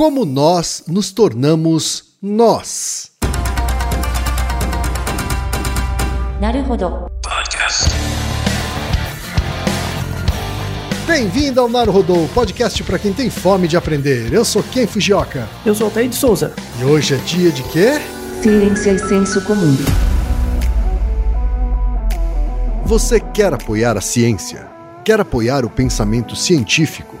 como nós nos tornamos nós. Bem-vindo ao Naruhodô, podcast para quem tem fome de aprender. Eu sou Ken Fujioka. Eu sou Altair de Souza. E hoje é dia de quê? Ciência e senso comum. Você quer apoiar a ciência? Quer apoiar o pensamento científico?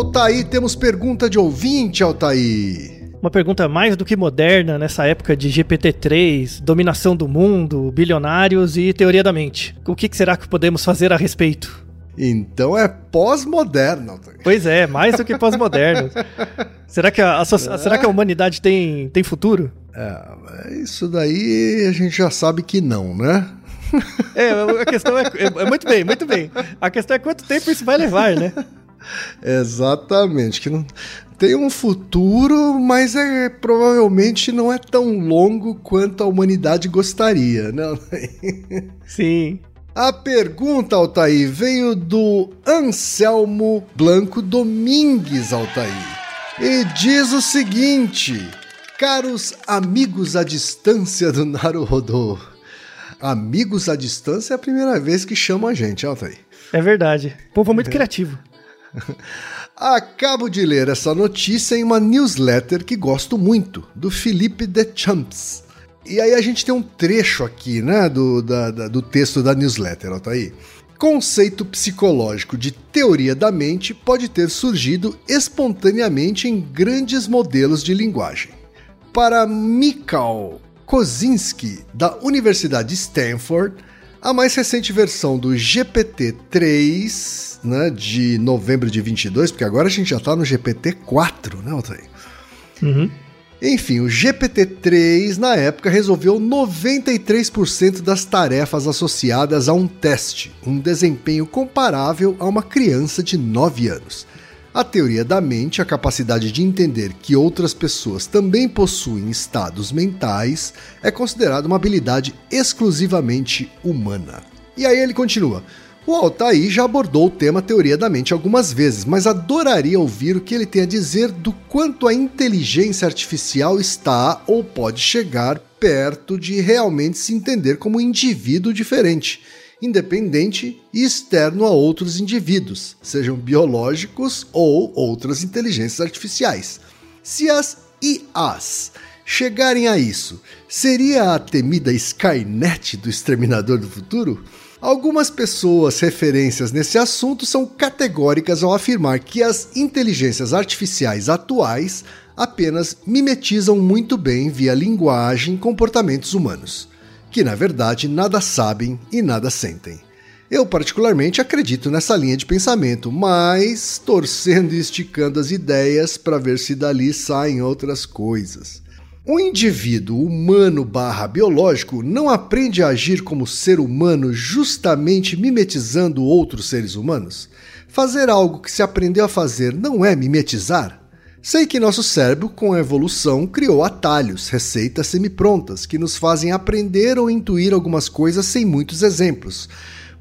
Altaí, temos pergunta de ouvinte, Altaí. Uma pergunta mais do que moderna nessa época de GPT-3, dominação do mundo, bilionários e teoria da mente. O que será que podemos fazer a respeito? Então é pós-moderno. Pois é, mais do que pós-moderno. será, que a, a, será que a humanidade tem, tem futuro? É, isso daí a gente já sabe que não, né? É, a questão é, é, é muito bem, muito bem. A questão é quanto tempo isso vai levar, né? Exatamente, que não tem um futuro, mas é provavelmente não é tão longo quanto a humanidade gostaria, né? Sim. A pergunta, Altair, veio do Anselmo Blanco Domingues, Altair. E diz o seguinte: Caros amigos à distância do Naruhodô. Amigos à distância é a primeira vez que chamam a gente, Altair. É verdade. O povo é muito criativo. Acabo de ler essa notícia em uma newsletter que gosto muito, do Felipe de Champs. E aí a gente tem um trecho aqui, né, do, da, da, do texto da newsletter, ó, tá aí. Conceito psicológico de teoria da mente pode ter surgido espontaneamente em grandes modelos de linguagem. Para Mikhail Kozinski, da Universidade de Stanford, a mais recente versão do GPT-3, né, de novembro de 22, porque agora a gente já está no GPT-4, né, Altair? Uhum. Enfim, o GPT-3 na época resolveu 93% das tarefas associadas a um teste, um desempenho comparável a uma criança de 9 anos. A teoria da mente, a capacidade de entender que outras pessoas também possuem estados mentais, é considerada uma habilidade exclusivamente humana. E aí ele continua. O Altair já abordou o tema teoria da mente algumas vezes, mas adoraria ouvir o que ele tem a dizer do quanto a inteligência artificial está ou pode chegar perto de realmente se entender como um indivíduo diferente independente e externo a outros indivíduos, sejam biológicos ou outras inteligências artificiais. Se as IAs chegarem a isso, seria a temida Skynet do Exterminador do Futuro? Algumas pessoas referências nesse assunto são categóricas ao afirmar que as inteligências artificiais atuais apenas mimetizam muito bem via linguagem comportamentos humanos, que na verdade nada sabem e nada sentem. Eu, particularmente, acredito nessa linha de pensamento, mas torcendo e esticando as ideias para ver se dali saem outras coisas. O indivíduo humano barra biológico não aprende a agir como ser humano justamente mimetizando outros seres humanos? Fazer algo que se aprendeu a fazer não é mimetizar? Sei que nosso cérebro, com a evolução, criou atalhos, receitas semi-prontas que nos fazem aprender ou intuir algumas coisas sem muitos exemplos.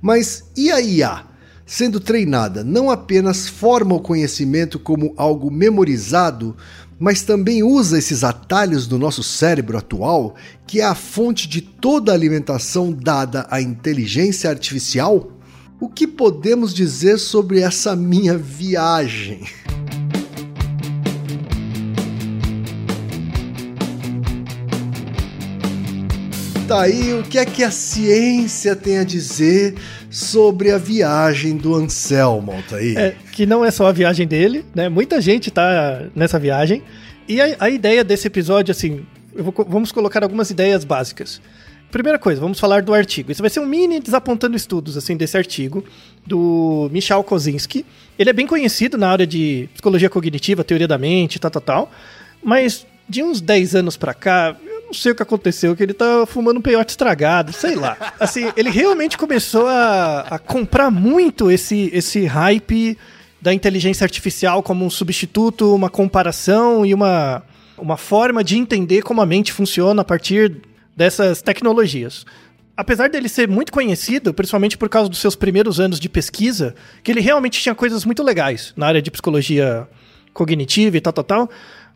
Mas e a IA? Sendo treinada, não apenas forma o conhecimento como algo memorizado, mas também usa esses atalhos do nosso cérebro atual, que é a fonte de toda a alimentação dada à inteligência artificial? O que podemos dizer sobre essa minha viagem? Tá aí o que é que a ciência tem a dizer sobre a viagem do Anselmo, Altair? É, que não é só a viagem dele, né? Muita gente tá nessa viagem. E a, a ideia desse episódio, assim, vou, vamos colocar algumas ideias básicas. Primeira coisa, vamos falar do artigo. Isso vai ser um mini desapontando estudos, assim, desse artigo, do Michal Kozinski. Ele é bem conhecido na área de psicologia cognitiva, teoria da mente, tal, tal, tal. Mas de uns 10 anos pra cá, não sei o que aconteceu, que ele tá fumando um peiote estragado, sei lá. Assim, ele realmente começou a, a comprar muito esse, esse hype da inteligência artificial como um substituto, uma comparação e uma, uma forma de entender como a mente funciona a partir dessas tecnologias. Apesar dele ser muito conhecido, principalmente por causa dos seus primeiros anos de pesquisa, que ele realmente tinha coisas muito legais na área de psicologia cognitiva e tal, tal, tal.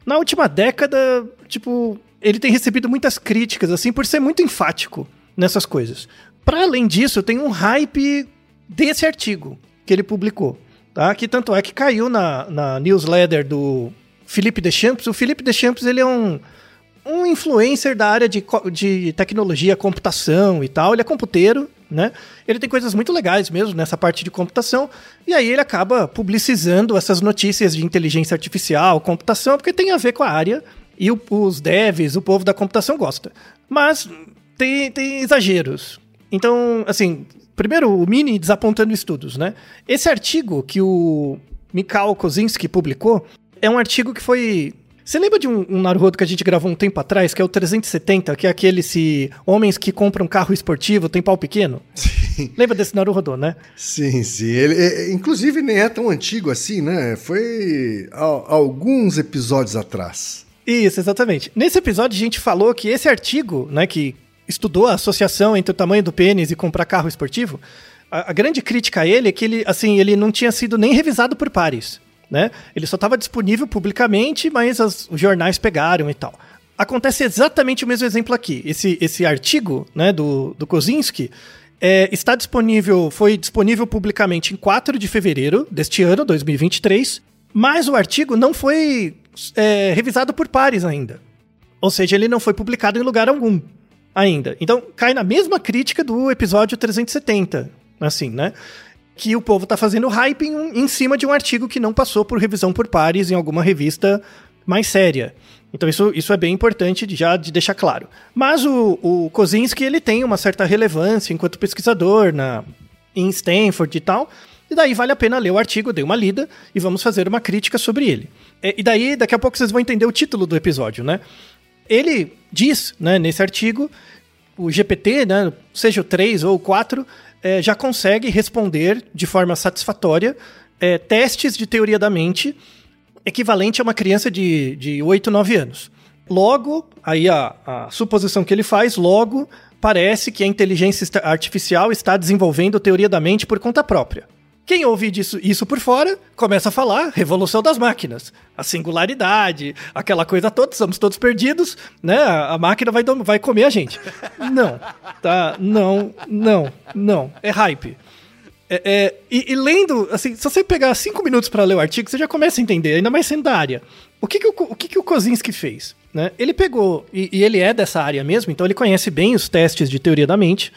Na última década, tipo, ele tem recebido muitas críticas, assim, por ser muito enfático nessas coisas. Para além disso, tem um hype desse artigo que ele publicou, tá? Que tanto é que caiu na, na newsletter do Felipe Deschamps. O Felipe Deschamps, ele é um, um influencer da área de, de tecnologia, computação e tal. Ele é computeiro, né? Ele tem coisas muito legais mesmo nessa parte de computação. E aí ele acaba publicizando essas notícias de inteligência artificial, computação, porque tem a ver com a área e o, os devs, o povo da computação gosta. Mas tem, tem exageros. Então, assim, primeiro o Mini desapontando estudos, né? Esse artigo que o Mikhail Kozinski publicou é um artigo que foi você lembra de um, um Naruhodo que a gente gravou um tempo atrás, que é o 370, que é aquele se homens que compram carro esportivo têm pau pequeno? Sim. Lembra desse Naruhodo, né? Sim, sim. Ele, é, inclusive nem é tão antigo assim, né? Foi a, alguns episódios atrás. Isso, exatamente. Nesse episódio a gente falou que esse artigo, né, que estudou a associação entre o tamanho do pênis e comprar carro esportivo, a, a grande crítica a ele é que ele, assim, ele não tinha sido nem revisado por pares, né? Ele só estava disponível publicamente, mas as, os jornais pegaram e tal. Acontece exatamente o mesmo exemplo aqui. Esse, esse artigo, né, do, do Kozinski, é, está disponível, foi disponível publicamente em 4 de fevereiro deste ano, 2023, mas o artigo não foi é, revisado por pares ainda. Ou seja, ele não foi publicado em lugar algum ainda. Então, cai na mesma crítica do episódio 370, assim, né? Que o povo tá fazendo hype em, em cima de um artigo que não passou por revisão por pares em alguma revista mais séria. Então isso, isso é bem importante de, já de deixar claro. Mas o, o Kozinski ele tem uma certa relevância enquanto pesquisador na, em Stanford e tal, e daí vale a pena ler o artigo, dei uma lida e vamos fazer uma crítica sobre ele. E daí, daqui a pouco vocês vão entender o título do episódio, né? Ele diz, né, nesse artigo, o GPT, né, seja o 3 ou o 4, é, já consegue responder de forma satisfatória é, testes de teoria da mente equivalente a uma criança de, de 8, 9 anos. Logo, aí a, a suposição que ele faz, logo parece que a inteligência artificial está desenvolvendo teoria da mente por conta própria. Quem ouve disso, isso por fora começa a falar revolução das máquinas, a singularidade, aquela coisa toda, estamos todos perdidos, né? A máquina vai, vai comer a gente. Não, tá? Não, não, não. É hype. É, é, e, e, lendo, assim, se você pegar cinco minutos para ler o artigo, você já começa a entender, ainda mais sendo da área. O que, que, o, o, que, que o Kozinski fez? Né? Ele pegou, e, e ele é dessa área mesmo, então ele conhece bem os testes de teoria da mente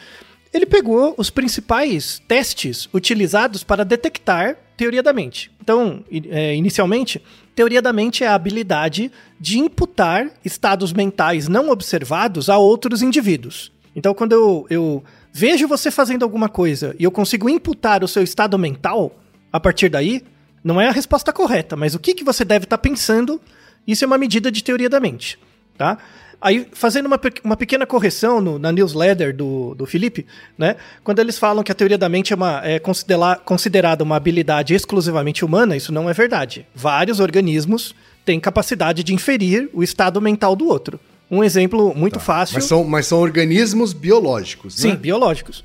ele pegou os principais testes utilizados para detectar teoria da mente. Então, é, inicialmente, teoria da mente é a habilidade de imputar estados mentais não observados a outros indivíduos. Então, quando eu, eu vejo você fazendo alguma coisa e eu consigo imputar o seu estado mental, a partir daí, não é a resposta correta, mas o que, que você deve estar tá pensando, isso é uma medida de teoria da mente, tá? Aí, fazendo uma, uma pequena correção no, na newsletter do, do Felipe, né? Quando eles falam que a teoria da mente é, uma, é considera, considerada uma habilidade exclusivamente humana, isso não é verdade. Vários organismos têm capacidade de inferir o estado mental do outro. Um exemplo muito tá. fácil. Mas são, mas são organismos biológicos, Sim, né? biológicos.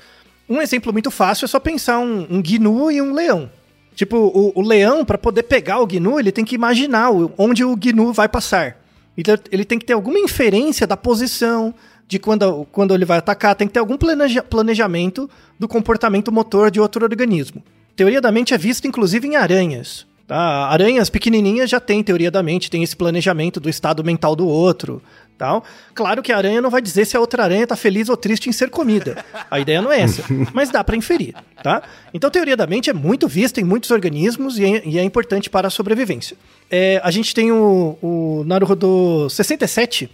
Um exemplo muito fácil é só pensar um, um gnu e um leão. Tipo, o, o leão, para poder pegar o gnu, ele tem que imaginar onde o gnu vai passar. Então, ele tem que ter alguma inferência da posição, de quando, quando ele vai atacar, tem que ter algum planeja, planejamento do comportamento motor de outro organismo. Teoria da mente é vista inclusive em aranhas. Tá? Aranhas pequenininhas já têm teoria da mente, tem esse planejamento do estado mental do outro. Tal. Claro que a aranha não vai dizer se a outra aranha está feliz ou triste em ser comida. A ideia não é essa, mas dá para inferir, tá? Então, teoria da mente é muito vista em muitos organismos e é, e é importante para a sobrevivência. É, a gente tem o, o Naruhodo 67,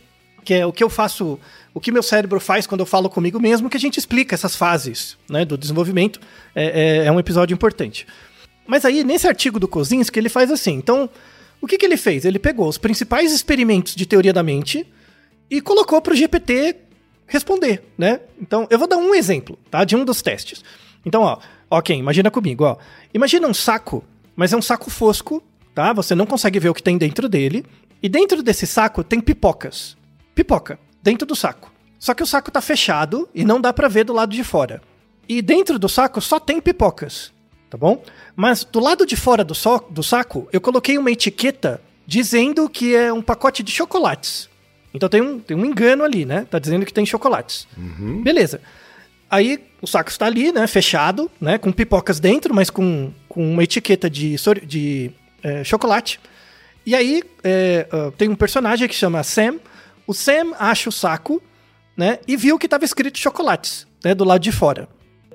que é o que eu faço, o que meu cérebro faz quando eu falo comigo mesmo, que a gente explica essas fases né, do desenvolvimento. É, é, é um episódio importante. Mas aí, nesse artigo do Kozinski, ele faz assim. Então, o que, que ele fez? Ele pegou os principais experimentos de teoria da mente e colocou para o GPT responder, né? Então, eu vou dar um exemplo, tá? De um dos testes. Então, ó, ok, imagina comigo, ó. Imagina um saco, mas é um saco fosco, tá? Você não consegue ver o que tem dentro dele. E dentro desse saco tem pipocas. Pipoca, dentro do saco. Só que o saco tá fechado e não dá para ver do lado de fora. E dentro do saco só tem pipocas tá bom? Mas do lado de fora do, so do saco, eu coloquei uma etiqueta dizendo que é um pacote de chocolates. Então tem um, tem um engano ali, né? Tá dizendo que tem chocolates. Uhum. Beleza. Aí o saco está ali, né? Fechado, né? Com pipocas dentro, mas com, com uma etiqueta de, de é, chocolate. E aí é, uh, tem um personagem que chama Sam. O Sam acha o saco, né? E viu que estava escrito chocolates, né? Do lado de fora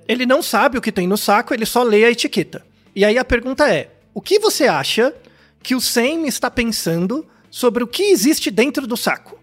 ele não sabe o que tem no saco, ele só lê a etiqueta. E aí a pergunta é: o que você acha que o Sam está pensando sobre o que existe dentro do saco?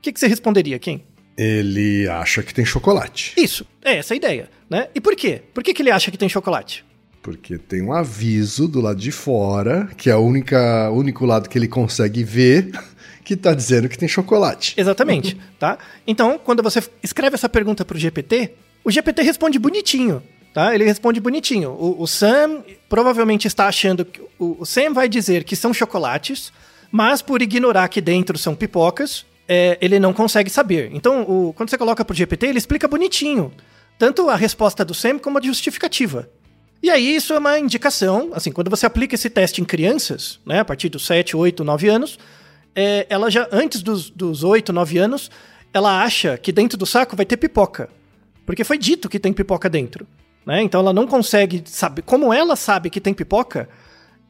O que, que você responderia, Kim? Ele acha que tem chocolate. Isso, é essa a ideia, né? E por quê? Por que, que ele acha que tem chocolate? Porque tem um aviso do lado de fora, que é o único lado que ele consegue ver, que está dizendo que tem chocolate. Exatamente, tá? Então, quando você escreve essa pergunta para o GPT, o GPT responde bonitinho, tá? Ele responde bonitinho. O, o Sam provavelmente está achando que o, o, Sam vai dizer que são chocolates, mas por ignorar que dentro são pipocas, é, ele não consegue saber. Então, o, quando você coloca pro GPT, ele explica bonitinho, tanto a resposta do Sam como a justificativa. E aí isso é uma indicação, assim, quando você aplica esse teste em crianças, né, a partir dos 7, 8, 9 anos, é, ela já, antes dos, dos 8, 9 anos, ela acha que dentro do saco vai ter pipoca. Porque foi dito que tem pipoca dentro. Né? Então ela não consegue saber. Como ela sabe que tem pipoca,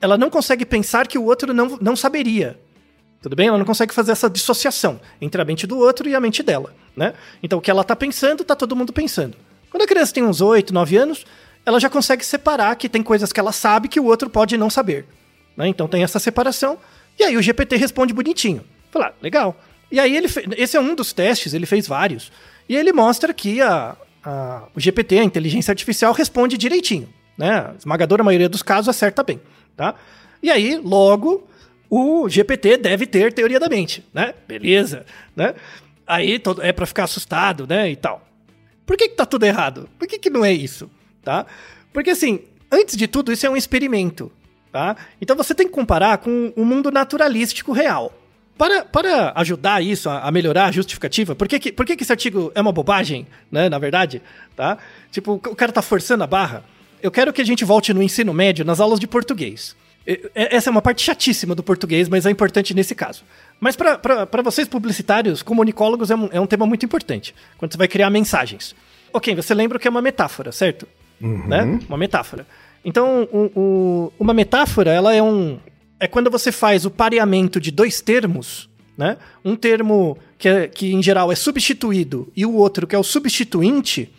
ela não consegue pensar que o outro não, não saberia. Tudo bem? Ela não consegue fazer essa dissociação entre a mente do outro e a mente dela. Né? Então o que ela está pensando, está todo mundo pensando. Quando a criança tem uns 8, 9 anos, ela já consegue separar que tem coisas que ela sabe que o outro pode não saber. Né? Então tem essa separação. E aí o GPT responde bonitinho. Falar, ah, legal. E aí ele esse é um dos testes, ele fez vários. E ele mostra que a, a, o GPT, a inteligência artificial, responde direitinho. Né? A esmagadora maioria dos casos acerta bem. Tá? E aí, logo, o GPT deve ter teoria da mente. Né? Beleza. Né? Aí é para ficar assustado né? e tal. Por que, que tá tudo errado? Por que, que não é isso? Tá? Porque assim, antes de tudo, isso é um experimento. Tá? Então você tem que comparar com o mundo naturalístico real. Para, para ajudar isso, a, a melhorar a justificativa, por que, que, por que, que esse artigo é uma bobagem, né, na verdade? Tá? Tipo, o cara tá forçando a barra. Eu quero que a gente volte no ensino médio, nas aulas de português. Essa é uma parte chatíssima do português, mas é importante nesse caso. Mas para vocês publicitários, comunicólogos, é um, é um tema muito importante, quando você vai criar mensagens. Ok, você lembra que é uma metáfora, certo? Uhum. Né? Uma metáfora. Então, o, o, uma metáfora, ela é um, é quando você faz o pareamento de dois termos, né? Um termo que, é, que em geral é substituído e o outro que é o substituinte,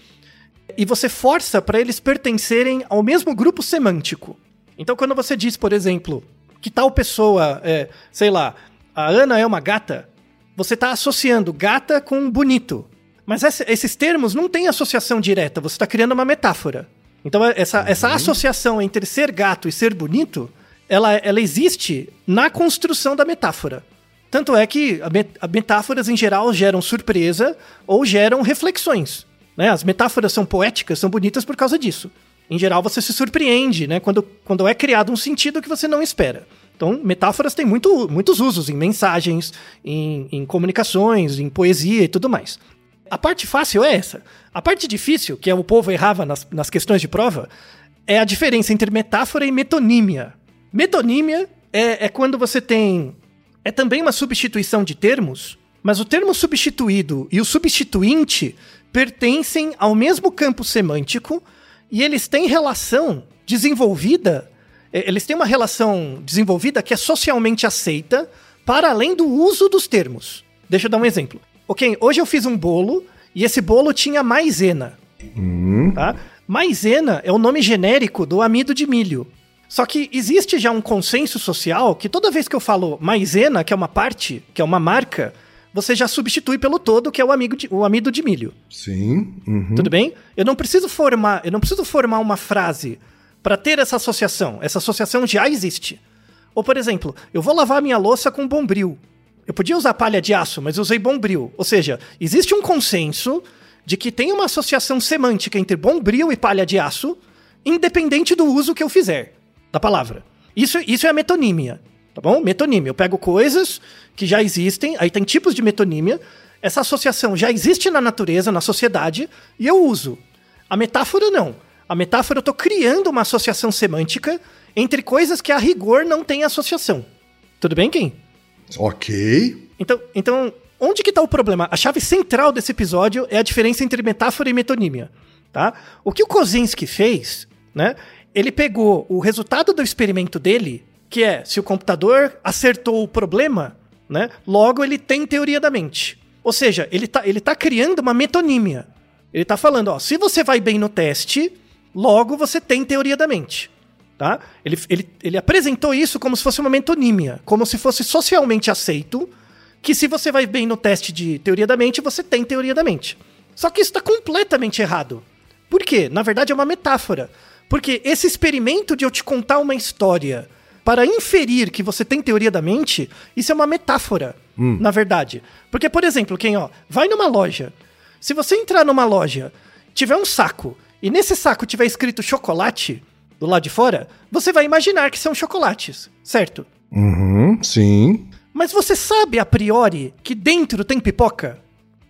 e você força para eles pertencerem ao mesmo grupo semântico. Então, quando você diz, por exemplo, que tal pessoa, é, sei lá, a Ana é uma gata, você está associando gata com bonito. Mas essa, esses termos não têm associação direta, você está criando uma metáfora. Então, essa, essa uhum. associação entre ser gato e ser bonito, ela, ela existe na construção da metáfora. Tanto é que a metáforas, em geral, geram surpresa ou geram reflexões. Né? As metáforas são poéticas, são bonitas por causa disso. Em geral, você se surpreende né? quando, quando é criado um sentido que você não espera. Então, metáforas têm muito, muitos usos em mensagens, em, em comunicações, em poesia e tudo mais. A parte fácil é essa. A parte difícil, que é o povo errava nas, nas questões de prova, é a diferença entre metáfora e metonímia. Metonímia é, é quando você tem é também uma substituição de termos, mas o termo substituído e o substituinte pertencem ao mesmo campo semântico e eles têm relação desenvolvida, eles têm uma relação desenvolvida que é socialmente aceita para além do uso dos termos. Deixa eu dar um exemplo. Ok, hoje eu fiz um bolo e esse bolo tinha maisena. Hum. Tá? Maisena é o nome genérico do amido de milho. Só que existe já um consenso social que toda vez que eu falo maisena, que é uma parte, que é uma marca, você já substitui pelo todo, que é o, amigo de, o amido de milho. Sim. Uhum. Tudo bem? Eu não preciso formar, eu não preciso formar uma frase para ter essa associação. Essa associação já existe. Ou, por exemplo, eu vou lavar minha louça com bombril. Eu podia usar palha de aço, mas eu usei bombril. Ou seja, existe um consenso de que tem uma associação semântica entre bombril e palha de aço, independente do uso que eu fizer da palavra. Isso, isso é a metonímia, tá bom? Metonímia. Eu pego coisas que já existem, aí tem tipos de metonímia. Essa associação já existe na natureza, na sociedade, e eu uso. A metáfora não. A metáfora eu estou criando uma associação semântica entre coisas que a rigor não tem associação. Tudo bem, Kim? Ok. Então, então onde que está o problema? A chave central desse episódio é a diferença entre metáfora e metonímia. Tá? O que o Kozinski fez, né? ele pegou o resultado do experimento dele, que é se o computador acertou o problema, né? Logo ele tem teoria da mente. Ou seja, ele tá, ele tá criando uma metonímia. Ele tá falando, ó, se você vai bem no teste, logo você tem teoria da mente. Tá? Ele, ele, ele apresentou isso como se fosse uma metonímia, como se fosse socialmente aceito que se você vai bem no teste de teoria da mente, você tem teoria da mente. Só que isso está completamente errado. Por quê? Na verdade é uma metáfora. Porque esse experimento de eu te contar uma história para inferir que você tem teoria da mente, isso é uma metáfora, hum. na verdade. Porque, por exemplo, quem, ó, vai numa loja. Se você entrar numa loja, tiver um saco, e nesse saco tiver escrito chocolate do lado de fora, você vai imaginar que são chocolates, certo? Uhum, sim. Mas você sabe a priori que dentro tem pipoca?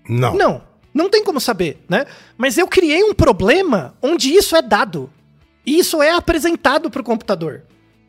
Não. Não, não tem como saber, né? Mas eu criei um problema onde isso é dado. E isso é apresentado para o computador.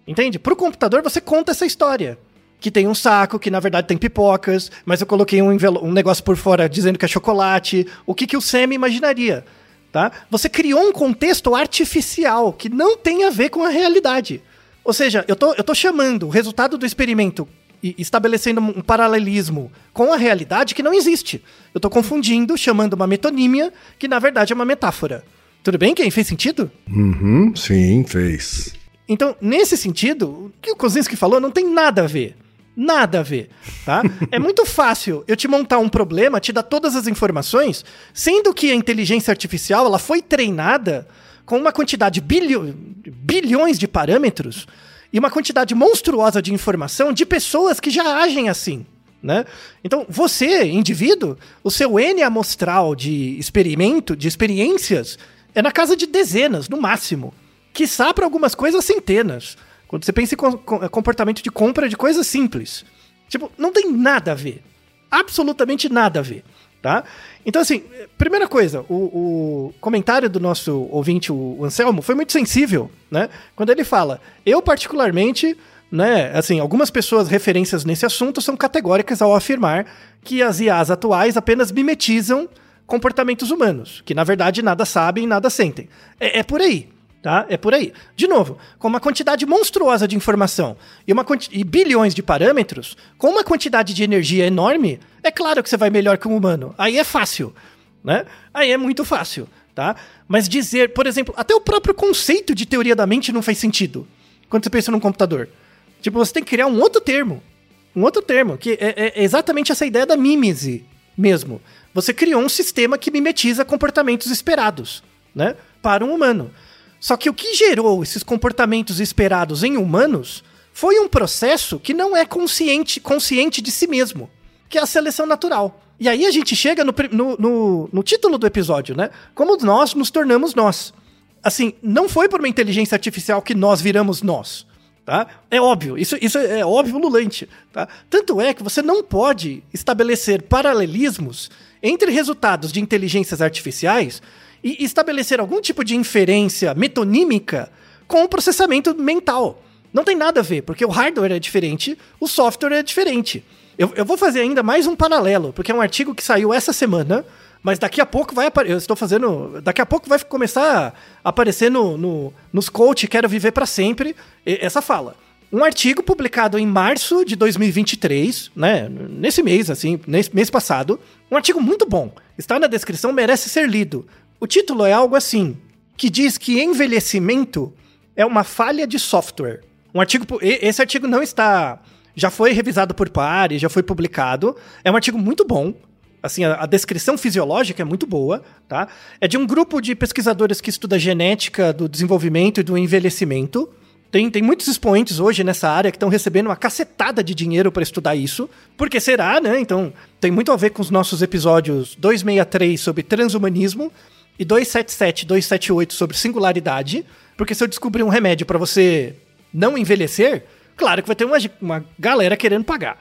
Entende? Para o computador você conta essa história. Que tem um saco, que na verdade tem pipocas, mas eu coloquei um, um negócio por fora dizendo que é chocolate. O que, que o Sam imaginaria? Tá? Você criou um contexto artificial que não tem a ver com a realidade. Ou seja, eu tô, eu tô chamando o resultado do experimento e estabelecendo um paralelismo com a realidade que não existe. Eu tô confundindo, chamando uma metonímia, que na verdade é uma metáfora. Tudo bem, quem? Fez sentido? Uhum, sim, fez. Então, nesse sentido, o que o Kozinski falou não tem nada a ver. Nada a ver, tá? é muito fácil eu te montar um problema, te dar todas as informações, sendo que a inteligência artificial ela foi treinada com uma quantidade bilho, bilhões de parâmetros e uma quantidade monstruosa de informação de pessoas que já agem assim. Né? Então, você, indivíduo, o seu N amostral de experimento, de experiências, é na casa de dezenas, no máximo. Quiçá para algumas coisas, centenas. Quando você pensa em comportamento de compra de coisas simples. Tipo, não tem nada a ver. Absolutamente nada a ver. Tá? Então, assim, primeira coisa, o, o comentário do nosso ouvinte, o Anselmo, foi muito sensível, né? Quando ele fala, eu particularmente, né, assim, algumas pessoas referências nesse assunto são categóricas ao afirmar que as IAs atuais apenas mimetizam comportamentos humanos, que na verdade nada sabem e nada sentem. É, é por aí. Tá? É por aí. De novo, com uma quantidade monstruosa de informação e, uma e bilhões de parâmetros, com uma quantidade de energia enorme, é claro que você vai melhor que um humano. Aí é fácil, né? Aí é muito fácil, tá? Mas dizer, por exemplo, até o próprio conceito de teoria da mente não faz sentido. quando você pensa num computador. Tipo, você tem que criar um outro termo. Um outro termo, que é, é exatamente essa ideia da mímese mesmo. Você criou um sistema que mimetiza comportamentos esperados, né? Para um humano. Só que o que gerou esses comportamentos esperados em humanos foi um processo que não é consciente, consciente de si mesmo, que é a seleção natural. E aí a gente chega no, no, no, no título do episódio, né? Como nós nos tornamos nós. Assim, não foi por uma inteligência artificial que nós viramos nós. Tá? É óbvio, isso, isso é óbvio lulante. Tá? Tanto é que você não pode estabelecer paralelismos entre resultados de inteligências artificiais e estabelecer algum tipo de inferência metonímica com o processamento mental. Não tem nada a ver, porque o hardware é diferente, o software é diferente. Eu, eu vou fazer ainda mais um paralelo, porque é um artigo que saiu essa semana, mas daqui a pouco vai aparecer. Eu estou fazendo. Daqui a pouco vai começar a aparecer no, no, nos coach Quero Viver para Sempre essa fala. Um artigo publicado em março de 2023, né? Nesse mês, assim, nesse mês passado. Um artigo muito bom. Está na descrição, merece ser lido. O título é algo assim, que diz que envelhecimento é uma falha de software. Um artigo, esse artigo não está, já foi revisado por pares, já foi publicado. É um artigo muito bom. Assim, a, a, descrição fisiológica é muito boa, tá? É de um grupo de pesquisadores que estuda genética do desenvolvimento e do envelhecimento. Tem, tem muitos expoentes hoje nessa área que estão recebendo uma cacetada de dinheiro para estudar isso. Porque será, né? Então, tem muito a ver com os nossos episódios 263 sobre transhumanismo e 277, 278 sobre singularidade, porque se eu descobrir um remédio para você não envelhecer, claro que vai ter uma, uma galera querendo pagar.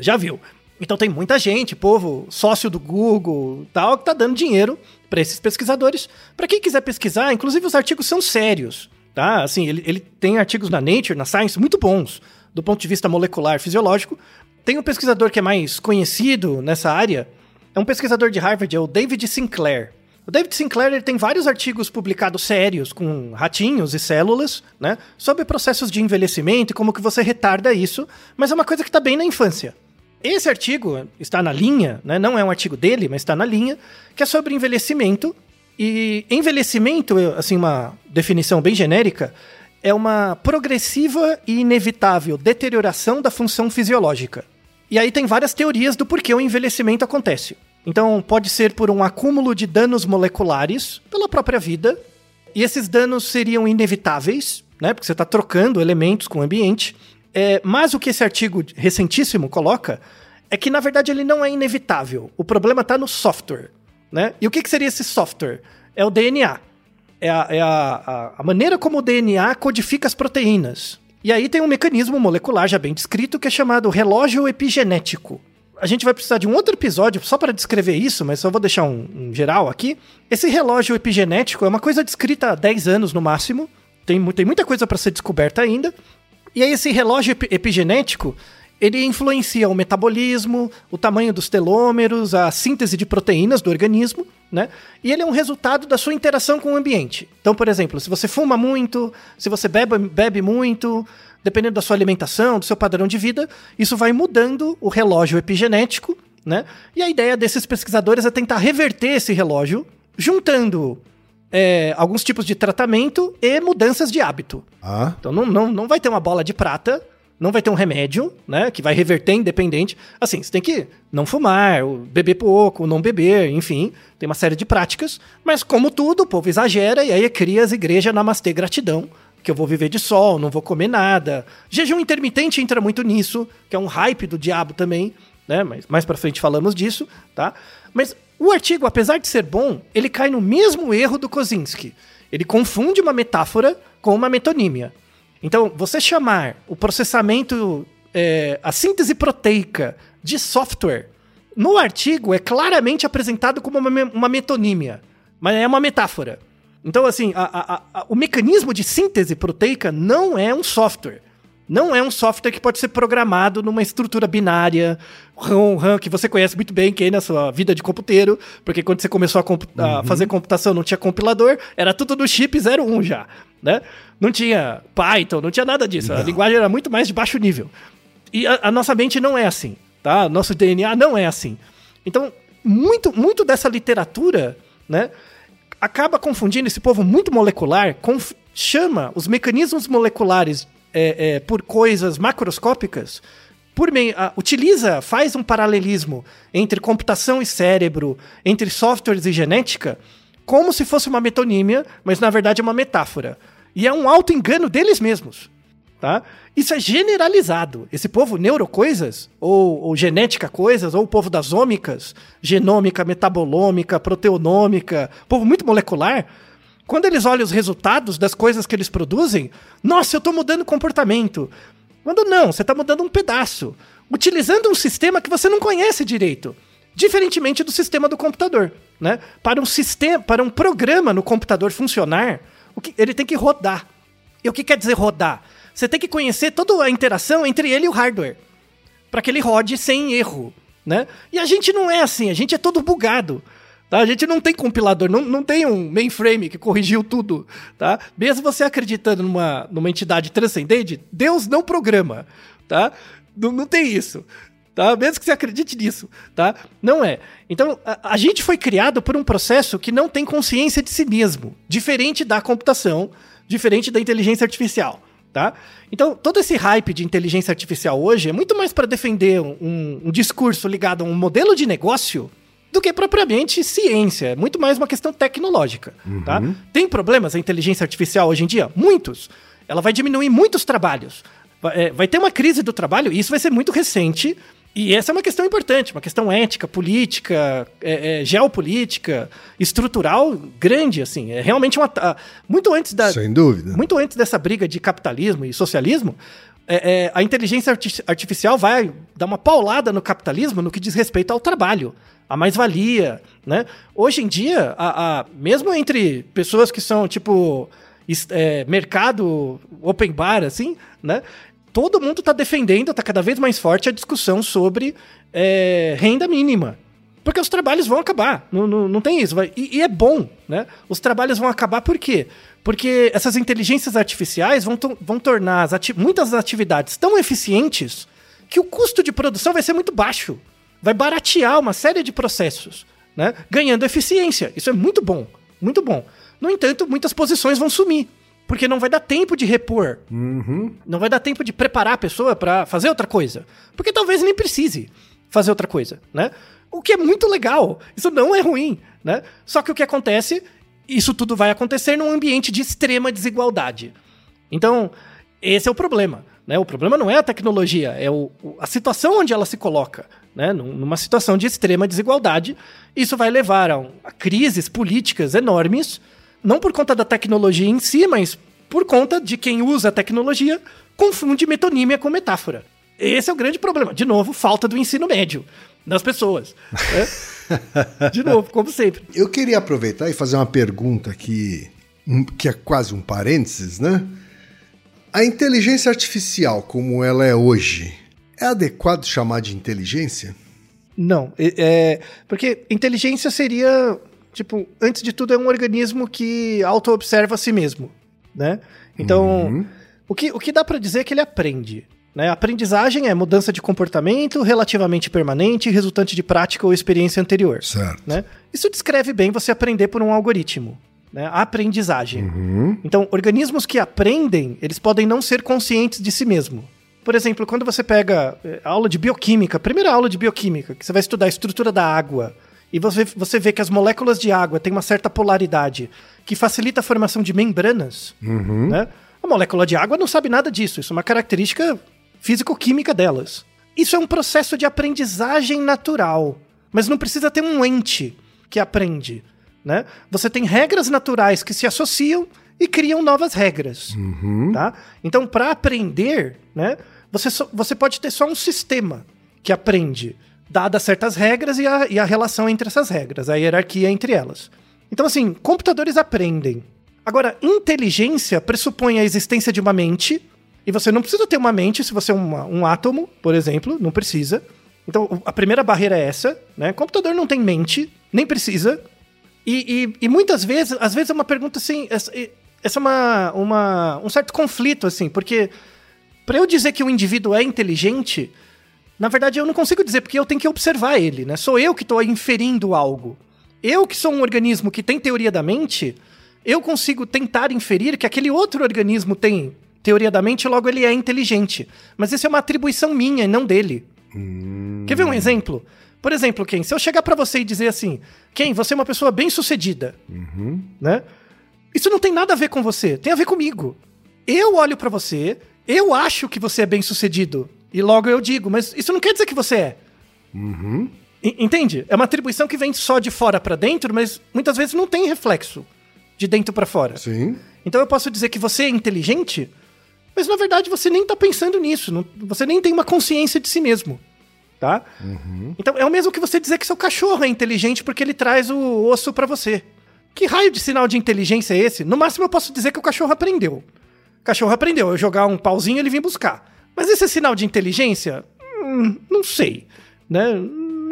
Já viu? Então tem muita gente, povo, sócio do Google, tal, que tá dando dinheiro para esses pesquisadores. Para quem quiser pesquisar, inclusive os artigos são sérios, tá? Assim, ele, ele tem artigos na Nature, na Science, muito bons, do ponto de vista molecular, fisiológico. Tem um pesquisador que é mais conhecido nessa área, é um pesquisador de Harvard, é o David Sinclair. O David Sinclair ele tem vários artigos publicados sérios com ratinhos e células, né, sobre processos de envelhecimento e como que você retarda isso, mas é uma coisa que está bem na infância. Esse artigo está na linha, né, não é um artigo dele, mas está na linha, que é sobre envelhecimento. E envelhecimento, assim, uma definição bem genérica, é uma progressiva e inevitável deterioração da função fisiológica. E aí tem várias teorias do porquê o envelhecimento acontece. Então, pode ser por um acúmulo de danos moleculares pela própria vida, e esses danos seriam inevitáveis, né? Porque você está trocando elementos com o ambiente. É, mas o que esse artigo recentíssimo coloca é que, na verdade, ele não é inevitável. O problema está no software. Né? E o que, que seria esse software? É o DNA. É, a, é a, a, a maneira como o DNA codifica as proteínas. E aí tem um mecanismo molecular já bem descrito que é chamado relógio epigenético a gente vai precisar de um outro episódio só para descrever isso, mas só vou deixar um, um, geral aqui. Esse relógio epigenético é uma coisa descrita há 10 anos no máximo. Tem, tem muita coisa para ser descoberta ainda. E aí esse relógio ep epigenético, ele influencia o metabolismo, o tamanho dos telômeros, a síntese de proteínas do organismo, né? E ele é um resultado da sua interação com o ambiente. Então, por exemplo, se você fuma muito, se você bebe, bebe muito, dependendo da sua alimentação, do seu padrão de vida, isso vai mudando o relógio epigenético, né? E a ideia desses pesquisadores é tentar reverter esse relógio, juntando é, alguns tipos de tratamento e mudanças de hábito. Ah. Então não, não, não vai ter uma bola de prata, não vai ter um remédio, né, que vai reverter independente. Assim, você tem que não fumar, beber pouco, não beber, enfim, tem uma série de práticas. Mas como tudo, o povo exagera e aí cria as igrejas namastê gratidão, que eu vou viver de sol, não vou comer nada. Jejum intermitente entra muito nisso, que é um hype do diabo também, né? Mas mais para frente falamos disso, tá? Mas o artigo, apesar de ser bom, ele cai no mesmo erro do Kozinski. Ele confunde uma metáfora com uma metonímia. Então, você chamar o processamento, é, a síntese proteica de software, no artigo é claramente apresentado como uma, uma metonímia, mas é uma metáfora. Então, assim, a, a, a, o mecanismo de síntese proteica não é um software. Não é um software que pode ser programado numa estrutura binária, RAM, RAM, que você conhece muito bem, que é na sua vida de computeiro, porque quando você começou a, a uhum. fazer computação não tinha compilador, era tudo no chip 01 já, né? Não tinha Python, não tinha nada disso. Não. A linguagem era muito mais de baixo nível. E a, a nossa mente não é assim, tá? Nosso DNA não é assim. Então, muito, muito dessa literatura, né? Acaba confundindo esse povo muito molecular, chama os mecanismos moleculares é, é, por coisas macroscópicas, por meio, a, utiliza, faz um paralelismo entre computação e cérebro, entre softwares e genética, como se fosse uma metonímia, mas na verdade é uma metáfora. E é um alto engano deles mesmos. Tá? Isso é generalizado. Esse povo neurocoisas, ou, ou genética coisas, ou o povo das ômicas, genômica, metabolômica, proteonômica, povo muito molecular, quando eles olham os resultados das coisas que eles produzem, nossa, eu estou mudando comportamento. Quando não, você está mudando um pedaço, utilizando um sistema que você não conhece direito, diferentemente do sistema do computador, né? Para um sistema, para um programa no computador funcionar, o que, ele tem que rodar. E o que quer dizer rodar? Você tem que conhecer toda a interação entre ele e o hardware, para que ele rode sem erro, né? E a gente não é assim, a gente é todo bugado. Tá? A gente não tem compilador, não, não tem um mainframe que corrigiu tudo. Tá? Mesmo você acreditando numa, numa entidade transcendente, Deus não programa. Tá? Não, não tem isso. Tá? Mesmo que você acredite nisso. Tá? Não é. Então, a, a gente foi criado por um processo que não tem consciência de si mesmo. Diferente da computação, diferente da inteligência artificial. Tá? Então, todo esse hype de inteligência artificial hoje é muito mais para defender um, um discurso ligado a um modelo de negócio do que propriamente ciência. É muito mais uma questão tecnológica. Uhum. Tá? Tem problemas a inteligência artificial hoje em dia? Muitos. Ela vai diminuir muitos trabalhos. Vai, é, vai ter uma crise do trabalho, e isso vai ser muito recente. E essa é uma questão importante, uma questão ética, política, é, é, geopolítica, estrutural grande, assim. É realmente uma. Muito antes da. Sem dúvida. Muito antes dessa briga de capitalismo e socialismo, é, é, a inteligência artificial vai dar uma paulada no capitalismo no que diz respeito ao trabalho a mais-valia, né? Hoje em dia, a, a, mesmo entre pessoas que são, tipo, é, mercado open bar, assim, né? Todo mundo está defendendo, está cada vez mais forte a discussão sobre é, renda mínima. Porque os trabalhos vão acabar, não, não, não tem isso. E, e, é bom, né? Os trabalhos vão acabar por quê? Porque essas inteligências artificiais vão, vão tornar ati muitas atividades tão eficientes que o custo de produção vai ser muito baixo vai baratear uma série de processos, né? ganhando eficiência. Isso é muito bom, muito bom. No entanto, muitas posições vão sumir, porque não vai dar tempo de repor. Uhum. Não vai dar tempo de preparar a pessoa para fazer outra coisa. Porque talvez nem precise fazer outra coisa, né? O que é muito legal. Isso não é ruim, né? Só que o que acontece, isso tudo vai acontecer num ambiente de extrema desigualdade. Então, esse é o problema. Né? O problema não é a tecnologia, é o, a situação onde ela se coloca. Né? Numa situação de extrema desigualdade, isso vai levar a, a crises políticas enormes, não por conta da tecnologia em si, mas por conta de quem usa a tecnologia confunde metonímia com metáfora. Esse é o grande problema. De novo, falta do ensino médio das pessoas. Né? De novo, como sempre. Eu queria aproveitar e fazer uma pergunta aqui, que é quase um parênteses, né? A inteligência artificial, como ela é hoje, é adequado chamar de inteligência? Não. É, é, porque inteligência seria, tipo, antes de tudo, é um organismo que auto-observa a si mesmo. Né? Então, uhum. o, que, o que dá para dizer é que ele aprende. Né? Aprendizagem é mudança de comportamento relativamente permanente, resultante de prática ou experiência anterior. Certo. Né? Isso descreve bem você aprender por um algoritmo né? A aprendizagem. Uhum. Então, organismos que aprendem, eles podem não ser conscientes de si mesmo. Por exemplo, quando você pega eh, aula de bioquímica, primeira aula de bioquímica, que você vai estudar a estrutura da água, e você, você vê que as moléculas de água têm uma certa polaridade que facilita a formação de membranas, uhum. né? A molécula de água não sabe nada disso, isso é uma característica físico-química delas. Isso é um processo de aprendizagem natural, mas não precisa ter um ente que aprende. Né? Você tem regras naturais que se associam e criam novas regras. Uhum. Tá? Então, para aprender, né, você, você pode ter só um sistema que aprende, dadas certas regras e a, e a relação entre essas regras, a hierarquia entre elas. Então, assim, computadores aprendem. Agora, inteligência pressupõe a existência de uma mente, e você não precisa ter uma mente se você é uma, um átomo, por exemplo, não precisa. Então, a primeira barreira é essa, né? Computador não tem mente, nem precisa, e, e, e, muitas vezes, às vezes é uma pergunta assim, essa, essa é uma, uma, um certo conflito, assim, porque para eu dizer que o indivíduo é inteligente, na verdade eu não consigo dizer, porque eu tenho que observar ele, né? Sou eu que estou inferindo algo. Eu que sou um organismo que tem teoria da mente, eu consigo tentar inferir que aquele outro organismo tem teoria da mente, logo ele é inteligente. Mas isso é uma atribuição minha e não dele. Quer ver um exemplo? Por exemplo, Ken, se eu chegar pra você e dizer assim, Ken, você é uma pessoa bem sucedida, né? Isso não tem nada a ver com você, tem a ver comigo. Eu olho pra você, eu acho que você é bem sucedido e logo eu digo, mas isso não quer dizer que você é. E- Entende? É uma atribuição que vem só de fora pra dentro, mas muitas vezes não tem reflexo de dentro pra fora. Sim. Então eu posso dizer que você é inteligente, mas na verdade você nem tá pensando nisso, não- você nem tem uma consciência de si mesmo, tá? Então é o mesmo que você dizer que seu cachorro é inteligente porque ele traz o osso pra você. Que raio de sinal de inteligência é esse? No máximo eu posso dizer que o cachorro aprendeu. O cachorro aprendeu, eu jogar um pauzinho ele vem buscar. Mas esse é sinal de inteligência? Hum, não sei, né?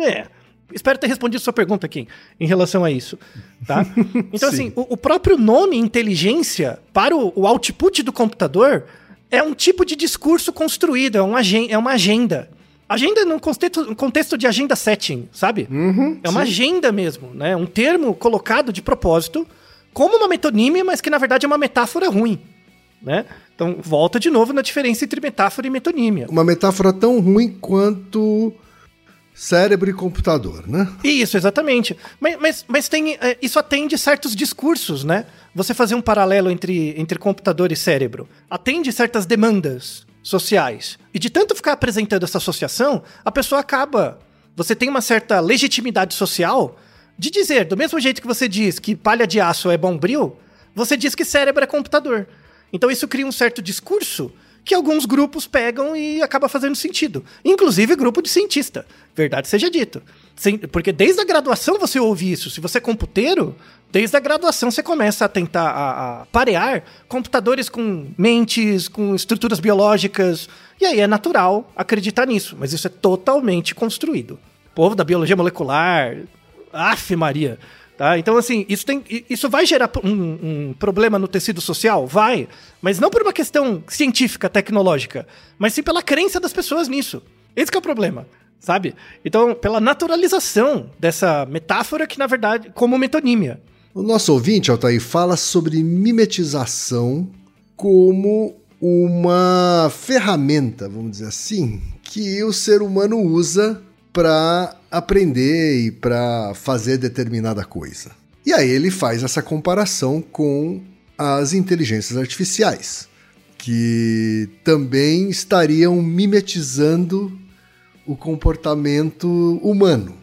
É. Espero ter respondido sua pergunta aqui em relação a isso, tá? Então Sim. assim, o, o próprio nome inteligência para o, o output do computador é um tipo de discurso construído, é, um é uma agenda. Agenda num contexto, contexto de agenda setting, sabe? é uma agenda mesmo, né? Um termo colocado de propósito como uma metonímia, mas que na verdade é uma metáfora ruim, né? Então volta de novo na diferença entre metáfora e metonímia. Uma metáfora tão ruim quanto cérebro e computador, né? Isso, exatamente. Mas, mas, mas tem, é, isso atende certos discursos, né? Você fazer um paralelo entre, entre computador e cérebro. Atende certas demandas sociais. E de tanto ficar apresentando essa associação, a pessoa acaba. Você tem uma certa legitimidade social de dizer, do mesmo jeito que você diz que palha de aço é bombril, você diz que cérebro é computador. Então isso cria um certo discurso que alguns grupos pegam e acaba fazendo sentido. Inclusive grupo de cientista. Verdade seja dito. Porque desde a graduação você ouve isso. Se você é computeiro, desde a graduação você começa a tentar a, a parear computadores com mentes, com estruturas biológicas. E aí é natural acreditar nisso. Mas isso é totalmente construído. O povo da biologia molecular. Aff, Maria. Tá? Então, assim, isso, tem, isso vai gerar um, um problema no tecido social? Vai. Mas não por uma questão científica, tecnológica, mas sim pela crença das pessoas nisso. Esse é o problema, sabe? Então, pela naturalização dessa metáfora que, na verdade, como metonímia. O nosso ouvinte, Altair, fala sobre mimetização como uma ferramenta, vamos dizer assim, que o ser humano usa para aprender e para fazer determinada coisa. E aí ele faz essa comparação com as inteligências artificiais, que também estariam mimetizando o comportamento humano.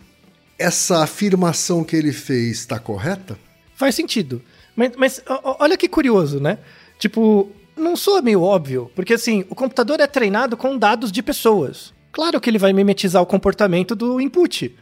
Essa afirmação que ele fez está correta? Faz sentido. Mas, mas olha que curioso, né? Tipo, não soa meio óbvio, porque assim, o computador é treinado com dados de pessoas. Claro que ele vai mimetizar o comportamento do input,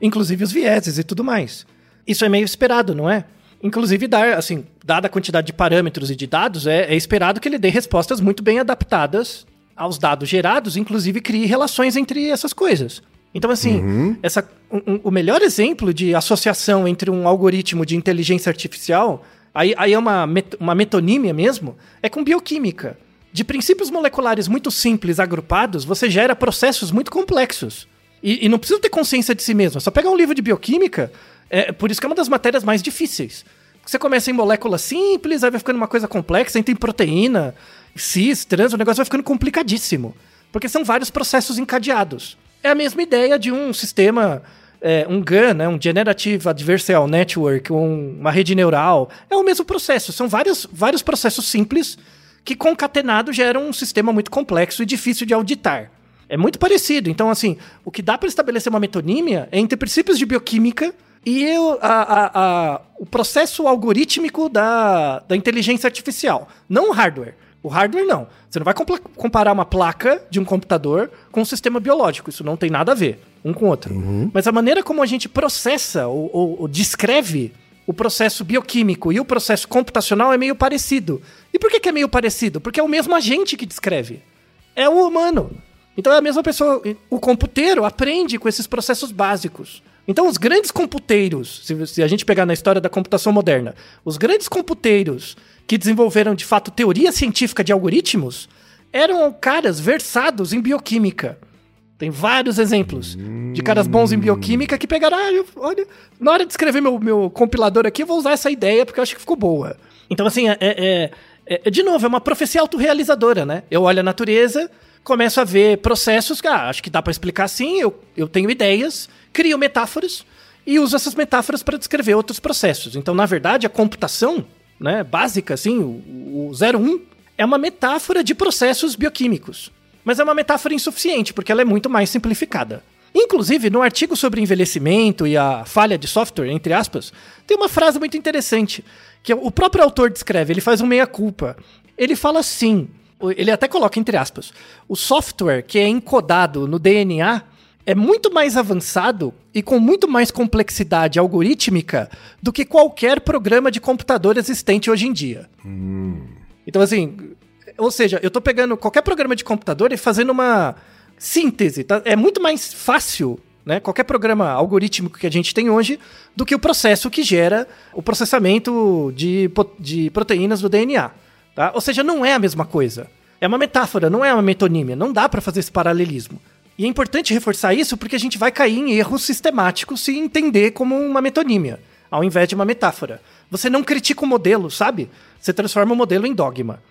inclusive os vieses e tudo mais. Isso é meio esperado, não é? Inclusive, dar, assim, dada a quantidade de parâmetros e de dados, é, é esperado que ele dê respostas muito bem adaptadas aos dados gerados, inclusive crie relações entre essas coisas. Então, assim, essa, um- um- o melhor exemplo de associação entre um algoritmo de inteligência artificial, aí, aí é uma, met- uma metonímia mesmo, é com bioquímica. De princípios moleculares muito simples agrupados, você gera processos muito complexos. E, e não precisa ter consciência de si mesmo. Só pegar um livro de bioquímica, é por isso que é uma das matérias mais difíceis. Você começa em moléculas simples, aí vai ficando uma coisa complexa, entra em proteína, cis, trans, o negócio vai ficando complicadíssimo. Porque são vários processos encadeados. É a mesma ideia de um sistema, é, um GAN, né, um Generative Adversarial Network, um- uma rede neural. É o mesmo processo. São vários, vários processos simples que concatenado geram um sistema muito complexo e difícil de auditar. É muito parecido. Então, assim, o que dá para estabelecer uma metonímia é entre princípios de bioquímica e o, a- a- a- o processo algorítmico da, da inteligência artificial, não o hardware. O hardware não. Você não vai comparar uma placa de um computador com um sistema biológico. Isso não tem nada a ver um com o outro. Mas a maneira como a gente processa ou, ou- ou descreve o processo bioquímico e o processo computacional é meio parecido. E por que, que é meio parecido? Porque é o mesmo agente que descreve. É o humano. Então é a mesma pessoa. O computeiro aprende com esses processos básicos. Então os grandes computeiros, se, a gente pegar na história da computação moderna, os grandes computeiros que desenvolveram de fato teoria científica de algoritmos eram caras versados em bioquímica. Tem vários exemplos de caras bons em bioquímica que pegaram, ah, eu- olha, na hora de escrever meu, meu compilador aqui, eu vou usar essa ideia porque eu acho que ficou boa. Então, assim, é, é, é, de novo, é uma profecia autorrealizadora, né? Eu olho a natureza, começo a ver processos, ah, acho que dá para explicar assim, eu, eu tenho ideias, crio metáforas e uso essas metáforas para descrever outros processos. Então, na verdade, a computação né, básica, assim, o, o 01, é uma metáfora de processos bioquímicos. Mas é uma metáfora insuficiente, porque ela é muito mais simplificada. Inclusive, no artigo sobre envelhecimento e a falha de software, entre aspas, tem uma frase muito interessante, que o próprio autor descreve, ele faz um meia-culpa. Ele fala assim, ele até coloca entre aspas, o software que é encodado no DNA é muito mais avançado e com muito mais complexidade algorítmica do que qualquer programa de computador existente hoje em dia. Hum. Então, assim, ou seja, eu estou pegando qualquer programa de computador e fazendo uma síntese. Tá? É muito mais fácil, né? Qualquer programa algorítmico que a gente tem hoje, do que o processo que gera o processamento de, de proteínas do DNA. Tá? Ou seja, não é a mesma coisa. É uma metáfora, não é uma metonímia. Não dá para fazer esse paralelismo. E é importante reforçar isso porque a gente vai cair em erros sistemáticos se entender como uma metonímia, ao invés de uma metáfora. Você não critica o modelo, sabe? Você transforma o modelo em dogma.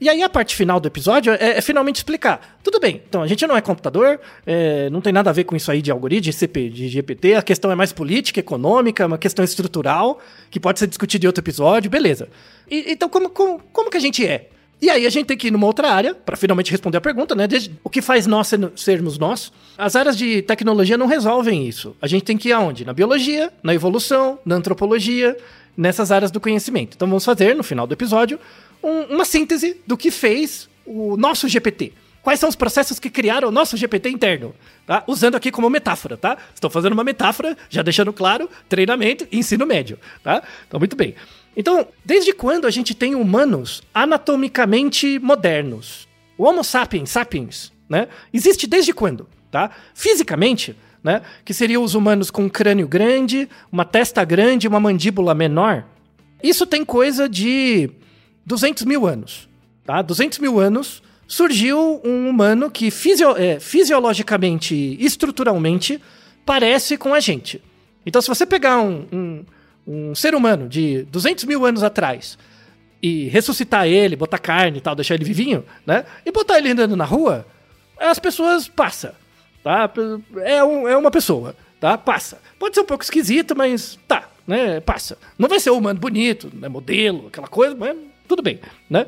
E aí a parte final do episódio é, é, finalmente explicar. Tudo bem, então a gente não é computador, é, não tem nada a ver com isso aí de algoritmo, de, CP, de GPT, a questão é mais política, econômica, uma questão estrutural, que pode ser discutida em outro episódio, beleza. E, então como, como, como que a gente é? E aí a gente tem que ir numa outra área, para finalmente responder a pergunta, né? Desde, o que faz nós sermos nós? As áreas de tecnologia não resolvem isso. A gente tem que ir aonde? Na biologia, na evolução, na antropologia, nessas áreas do conhecimento. Então vamos fazer, no final do episódio, um, uma síntese do que fez o nosso GPT. Quais são os processos que criaram o nosso GPT interno? Tá? Usando aqui como metáfora, tá? Estou fazendo uma metáfora, já deixando claro, treinamento e ensino médio, tá? Então, muito bem. Então, desde quando a gente tem humanos anatomicamente modernos? O Homo sapiens, sapiens, né? Existe desde quando, tá? Fisicamente, né? Que seriam os humanos com um crânio grande, uma testa grande, uma mandíbula menor. Isso tem coisa de 200 mil anos. Tá? 200 mil anos surgiu um humano que é, fisiologicamente e estruturalmente parece com a gente. Então, se você pegar um, um, um, ser humano de 200 mil anos atrás e ressuscitar ele, botar carne e tal, deixar ele vivinho, né? E botar ele andando na rua, as pessoas passam, tá? É, um, é uma pessoa, tá? Passa. Pode ser um pouco esquisito, mas tá, né? Passa. Não vai ser um humano bonito, né? Modelo, aquela coisa, mas tudo bem, né?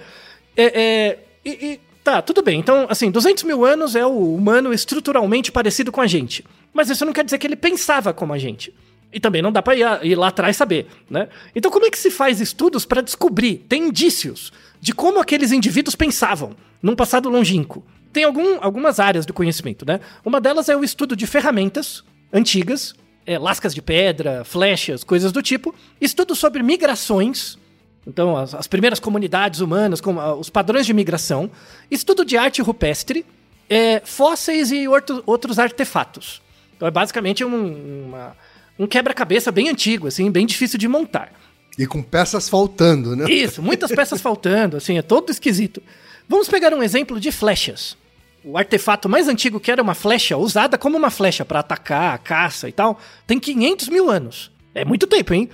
É, é, e, e, tá, tudo bem. Então, assim, 200 mil anos é o humano estruturalmente parecido com a gente. Mas isso não quer dizer que ele pensava como a gente. E também não dá para ir, ir, lá atrás saber, né? Então, como é que se faz estudos para descobrir, tem indícios de como aqueles indivíduos pensavam num passado longínquo? Tem algum, algumas áreas do conhecimento, né? Uma delas é o estudo de ferramentas antigas, é, lascas de pedra, flechas, coisas do tipo. Estudo sobre migrações então, as, as primeiras comunidades humanas, com, uh, os padrões de migração, estudo de arte rupestre, é, fósseis e orto, outros artefatos. Então, é basicamente um, uma, um quebra-cabeça bem antigo, assim, bem difícil de montar. E com peças faltando, né? Isso, muitas peças faltando, assim, é todo esquisito. Vamos pegar um exemplo de flechas. O artefato mais antigo, que era uma flecha, usada como uma flecha para atacar, caça e tal, tem 500 mil anos. É muito tempo, hein?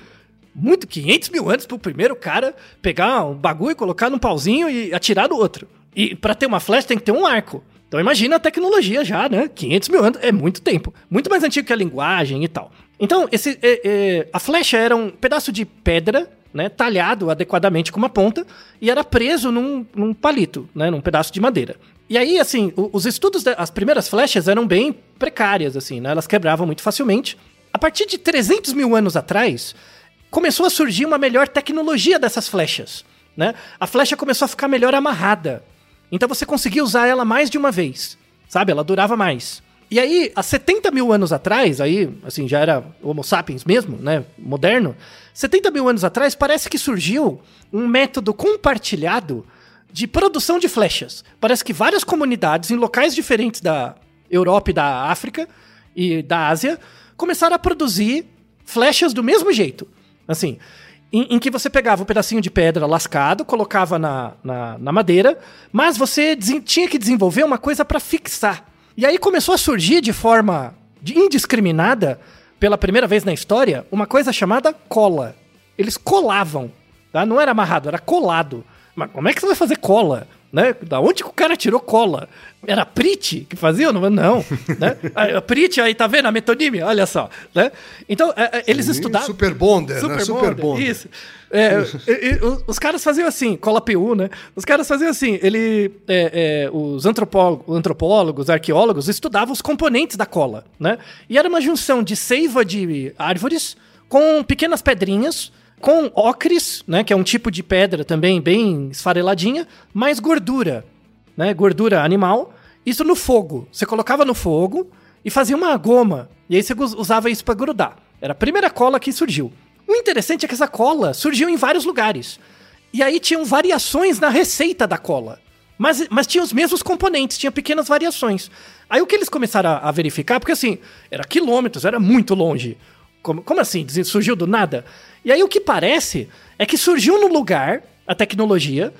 Muito 500 mil anos pro primeiro cara pegar um bagulho, colocar num pauzinho e atirar do outro. E para ter uma flecha tem que ter um arco. Então imagina a tecnologia já, né? 500 mil anos é muito tempo. Muito mais antigo que a linguagem e tal. Então, esse, é, é, a flecha era um pedaço de pedra, né? Talhado adequadamente com uma ponta e era preso num, num palito, né? Num pedaço de madeira. E aí, assim, os estudos, das primeiras flechas eram bem precárias, assim, né? Elas quebravam muito facilmente. A partir de 300 mil anos atrás, começou a surgir uma melhor tecnologia dessas flechas. Né? A flecha começou a ficar melhor amarrada. Então você conseguia usar ela mais de uma vez. Sabe? Ela durava mais. E aí, há 70 mil anos atrás, aí, assim, já era Homo sapiens mesmo, né? Moderno. 70 mil anos atrás, parece que surgiu um método compartilhado de produção de flechas. Parece que várias comunidades em locais diferentes da Europa e da África e da Ásia começaram a produzir flechas do mesmo jeito. Assim, em, em, que você pegava um pedacinho de pedra lascado, colocava na, na, na madeira, mas você tinha que desenvolver uma coisa para fixar. E aí começou a surgir de forma indiscriminada, pela primeira vez na história, uma coisa chamada cola. Eles colavam tá? Não era amarrado, era colado. Mas como é que você vai fazer cola? Né? Da onde que o cara tirou cola? Era a Prit que fazia? Não, não. né? A Prit, aí tá vendo a metonímia? Olha só. Né? Então, é, é, eles Sim, estudavam. Super Bonder, né? Super Bonder. Isso. É, e- e- os- caras faziam assim, cola PU, né? Os caras faziam assim, ele, é, os antropólogos, antropólogos, arqueólogos estudavam os componentes da cola, né? E era uma junção de seiva de árvores com pequenas pedrinhas, com ocres, né? Que é um tipo de pedra também bem esfareladinha, mais gordura, né? Gordura animal. Isso no fogo. Você colocava no fogo e fazia uma goma. E aí você usava isso pra grudar. Era a primeira cola que surgiu. O interessante é que essa cola surgiu em vários lugares. E aí tinham variações na receita da cola. Mas, mas tinha os mesmos componentes, tinha pequenas variações. Aí o que eles começaram a, a verificar, porque assim, era quilômetros, era muito longe. Como, como assim? Surgiu do nada? E aí o que parece é que surgiu no lugar a tecnologia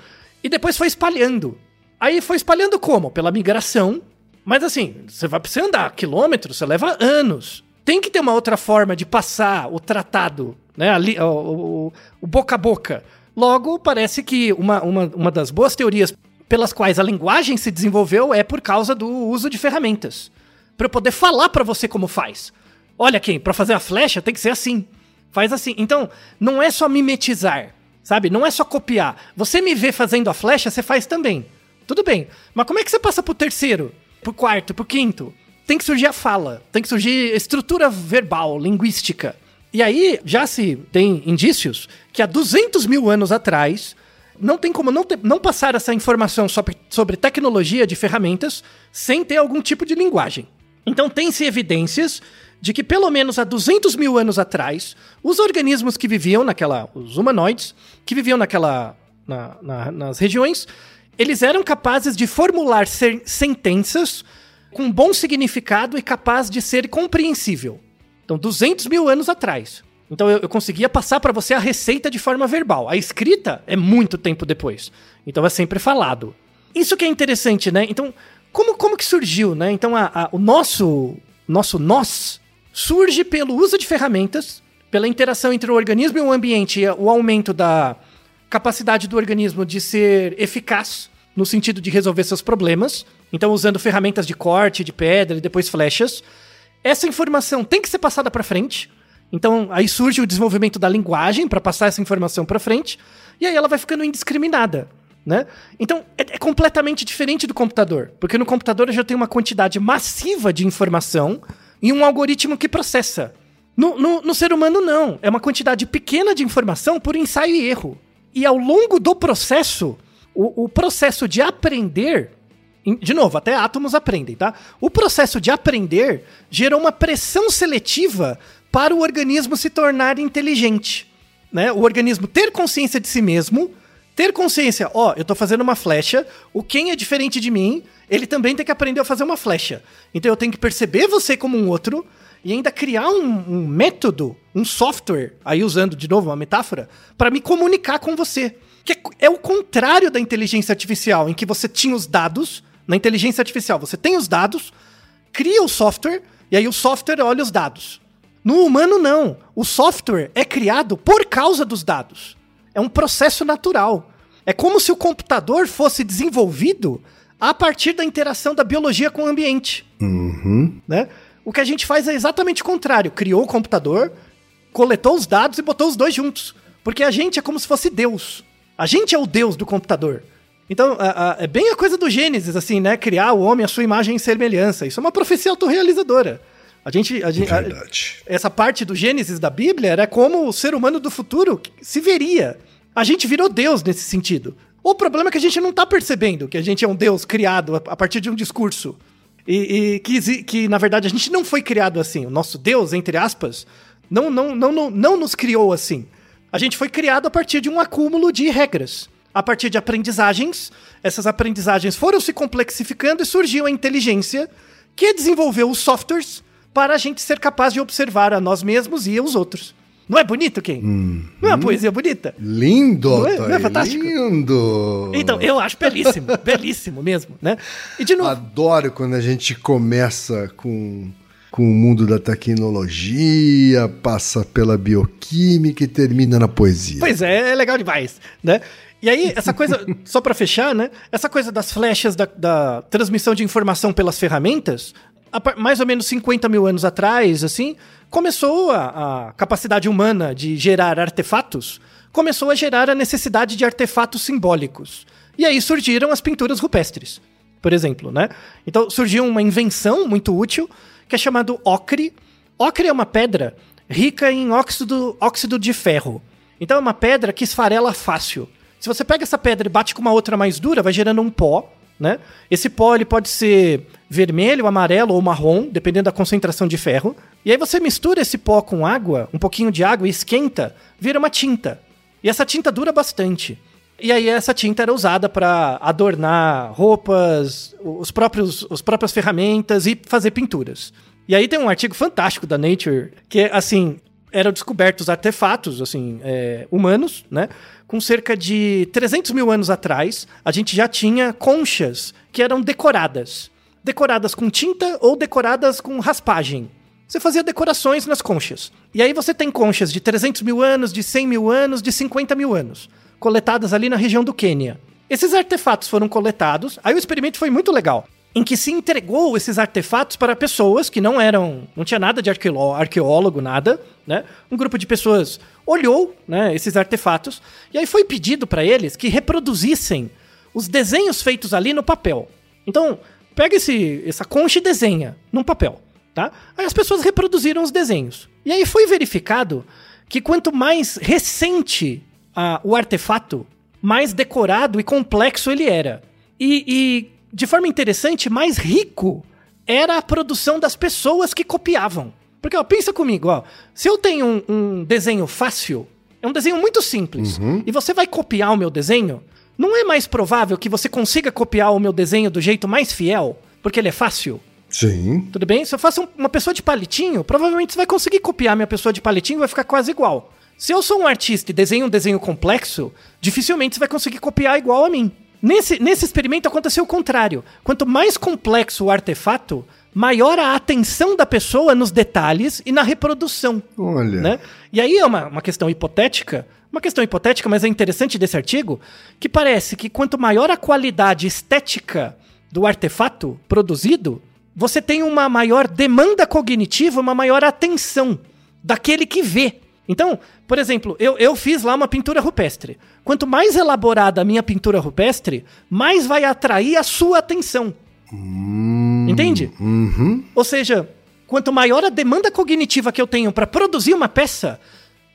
e depois foi espalhando. Aí foi espalhando como? Pela migração. Mas assim, você vai precisar andar quilômetros, você leva anos. Tem que ter uma outra forma de passar o tratado, né? ali- o, o- o boca a boca. Logo, parece que uma, uma, uma das boas teorias pelas quais a linguagem se desenvolveu é por causa do uso de ferramentas. Para eu poder falar para você como faz. Olha quem, para fazer a flecha tem que ser assim. Faz assim. Então, não é só mimetizar, sabe? Não é só copiar. Você me vê fazendo a flecha, você faz também. Tudo bem. Mas como é que você passa pro terceiro, pro quarto, pro quinto? Tem que surgir a fala, tem que surgir estrutura verbal, linguística. E aí já se tem indícios que há 200 mil anos atrás não tem como não, ter- não passar essa informação sobre, sobre tecnologia de ferramentas sem ter algum tipo de linguagem. Então tem-se evidências de que pelo menos há 200 mil anos atrás, os organismos que viviam naquela, os humanoides, que viviam naquela, na- na- nas regiões, eles eram capazes de formular sen- sentenças com bom significado e capaz de ser compreensível. Então, 200 mil anos atrás. Então, eu, eu conseguia passar para você a receita de forma verbal. A escrita é muito tempo depois. Então, é sempre falado. Isso que é interessante, né? Então, como, como que surgiu, né? Então, a- a- o nosso, nosso nós surge pelo uso de ferramentas, pela interação entre o organismo e o ambiente, o aumento da capacidade do organismo de ser eficaz no sentido de resolver seus problemas. Então, usando ferramentas de corte, de pedra e depois flechas. Essa informação tem que ser passada para frente. Então, aí surge o desenvolvimento da linguagem para passar essa informação para frente. E aí ela vai ficando indiscriminada. Né? Então, é, é completamente diferente do computador. Porque no computador eu já tenho uma quantidade massiva de informação e um algoritmo que processa. No, no- no ser humano, não. É uma quantidade pequena de informação por ensaio e erro. E ao longo do processo, o, o processo de aprender. em- De novo, até átomos aprendem, tá? O processo de aprender gerou uma pressão seletiva para o organismo se tornar inteligente. Né? O organismo ter consciência de si mesmo, ter consciência, ó, eu tô fazendo uma flecha, o quem é diferente de mim, ele também tem que aprender a fazer uma flecha. Então eu tenho que perceber você como um outro e ainda criar um, um método, um software, aí usando de novo uma metáfora, para me comunicar com você. Que é, é o contrário da inteligência artificial, em que você tinha os dados. Na inteligência artificial, você tem os dados, cria o software, e aí o software olha os dados. No humano, não. O software é criado por causa dos dados. É um processo natural. É como se o computador fosse desenvolvido a partir da interação da biologia com o ambiente. Né? O que a gente faz é exatamente o contrário. Criou o computador, coletou os dados e botou os dois juntos. Porque a gente é como se fosse Deus. A gente é o Deus do computador. Então, a- a- é bem a coisa do Gênesis, assim, né? Criar o homem à sua imagem e semelhança. Isso é uma profecia autorrealizadora. A gente. A gente a- essa parte do Gênesis da Bíblia era como o ser humano do futuro se veria. A gente virou Deus nesse sentido. O problema é que a gente não tá percebendo que a gente é um Deus criado a partir de um discurso. E, e que, que, na verdade, a gente não foi criado assim. O nosso Deus, entre aspas, não, não, não, não, não nos criou assim. A gente foi criado a partir de um acúmulo de regras. A partir de aprendizagens, essas aprendizagens foram se complexificando e surgiu a inteligência que desenvolveu os softwares para a gente ser capaz de observar a nós mesmos e aos outros. Não é bonito, Ken? Não é uma poesia bonita? Lindo, Não é- não é fantástico? Lindo. Então, eu acho belíssimo, belíssimo mesmo, né? E de novo, Adoro quando a gente começa com, com o mundo da tecnologia, passa pela bioquímica e termina na poesia. Pois é, é legal demais, né? E aí, essa coisa, só para fechar, né? Essa coisa das flechas da, da transmissão de informação pelas ferramentas, mais ou menos 50 mil anos atrás, assim, começou a, a capacidade humana de gerar artefatos, começou a gerar a necessidade de artefatos simbólicos. E aí surgiram as pinturas rupestres, por exemplo, né? Então surgiu uma invenção muito útil que é chamado ocre. Ocre é uma pedra rica em óxido, óxido de ferro. Então é uma pedra que esfarela fácil. Se você pega essa pedra e bate com uma outra mais dura, vai gerando um pó, né? Esse pó ele pode ser vermelho, amarelo ou marrom, dependendo da concentração de ferro. E aí você mistura esse pó com água, um pouquinho de água e esquenta, vira uma tinta. E essa tinta dura bastante. E aí essa tinta era usada para adornar roupas, os próprios, as próprias ferramentas e fazer pinturas. E aí tem um artigo fantástico da Nature que é assim eram descobertos artefatos assim é, humanos, né? Com cerca de 300 mil anos atrás, a gente já tinha conchas que eram decoradas, decoradas com tinta ou decoradas com raspagem. Você fazia decorações nas conchas. E aí você tem conchas de 300 mil anos, de 100 mil anos, de 50 mil anos coletadas ali na região do Quênia. Esses artefatos foram coletados, aí o experimento foi muito legal, em que se entregou esses artefatos para pessoas que não eram, não tinha nada de arqueólogo, nada, né? Um grupo de pessoas olhou, né, esses artefatos, e aí foi pedido para eles que reproduzissem os desenhos feitos ali no papel. Então, pega esse, essa concha e desenha num papel, tá? Aí as pessoas reproduziram os desenhos. E aí foi verificado que quanto mais recente a, o artefato, mais decorado e complexo ele era. E, e, de forma interessante, mais rico era a produção das pessoas que copiavam. Porque, ó, pensa comigo, ó, se eu tenho um, um desenho fácil, é um desenho muito simples, uhum. e você vai copiar o meu desenho, não é mais provável que você consiga copiar o meu desenho do jeito mais fiel, porque ele é fácil? Sim. Tudo bem? Se eu faço uma pessoa de palitinho, provavelmente você vai conseguir copiar minha pessoa de palitinho e vai ficar quase igual. Se eu sou um artista e desenho um desenho complexo, dificilmente você vai conseguir copiar igual a mim. Nesse, nesse experimento aconteceu o contrário. Quanto mais complexo o artefato, maior a atenção da pessoa nos detalhes e na reprodução. Olha. Né? E aí é uma, uma questão hipotética, uma questão hipotética, mas é interessante desse artigo, que parece que quanto maior a qualidade estética do artefato produzido, você tem uma maior demanda cognitiva, uma maior atenção daquele que vê. Então, por exemplo, eu, eu fiz lá uma pintura rupestre. Quanto mais elaborada a minha pintura rupestre, mais vai atrair a sua atenção. Hum, Entende? Uhum. Ou seja, quanto maior a demanda cognitiva que eu tenho para produzir uma peça,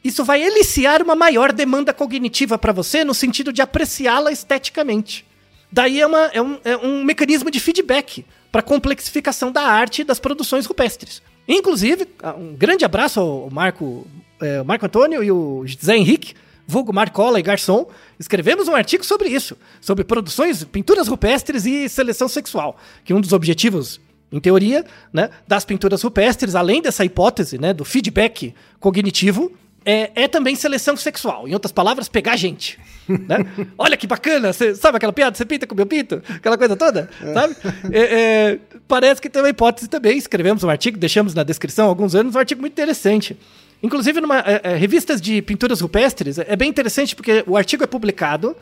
isso vai eliciar uma maior demanda cognitiva para você no sentido de apreciá-la esteticamente. Daí é, uma, é, um, é um mecanismo de feedback para complexificação da arte e das produções rupestres. Inclusive, um grande abraço ao Marco é, o Marco Antônio e o Zé Henrique, vulgo Marcola e Garçom, escrevemos um artigo sobre isso, sobre produções, pinturas rupestres e seleção sexual, que um dos objetivos, em teoria, né, das pinturas rupestres, além dessa hipótese né, do feedback cognitivo, é, é, também seleção sexual. Em outras palavras, pegar gente. Né? Olha que bacana, cê, sabe aquela piada? Você pinta com o meu pinto? Aquela coisa toda, sabe? É, é, parece que tem uma hipótese também. Escrevemos um artigo, deixamos na descrição há alguns anos, um artigo muito interessante. Inclusive, numa é, é, revistas de pinturas rupestres, é bem interessante porque o artigo é publicado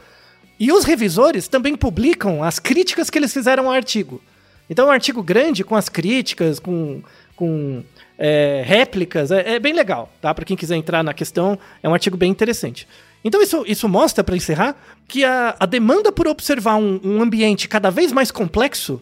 e os revisores também publicam as críticas que eles fizeram ao artigo. Então, é um artigo grande com as críticas, com, com é, réplicas, é, é, bem legal, tá? Para quem quiser entrar na questão, é um artigo bem interessante. Então, isso, isso mostra, para encerrar, que a, a demanda por observar um, um ambiente cada vez mais complexo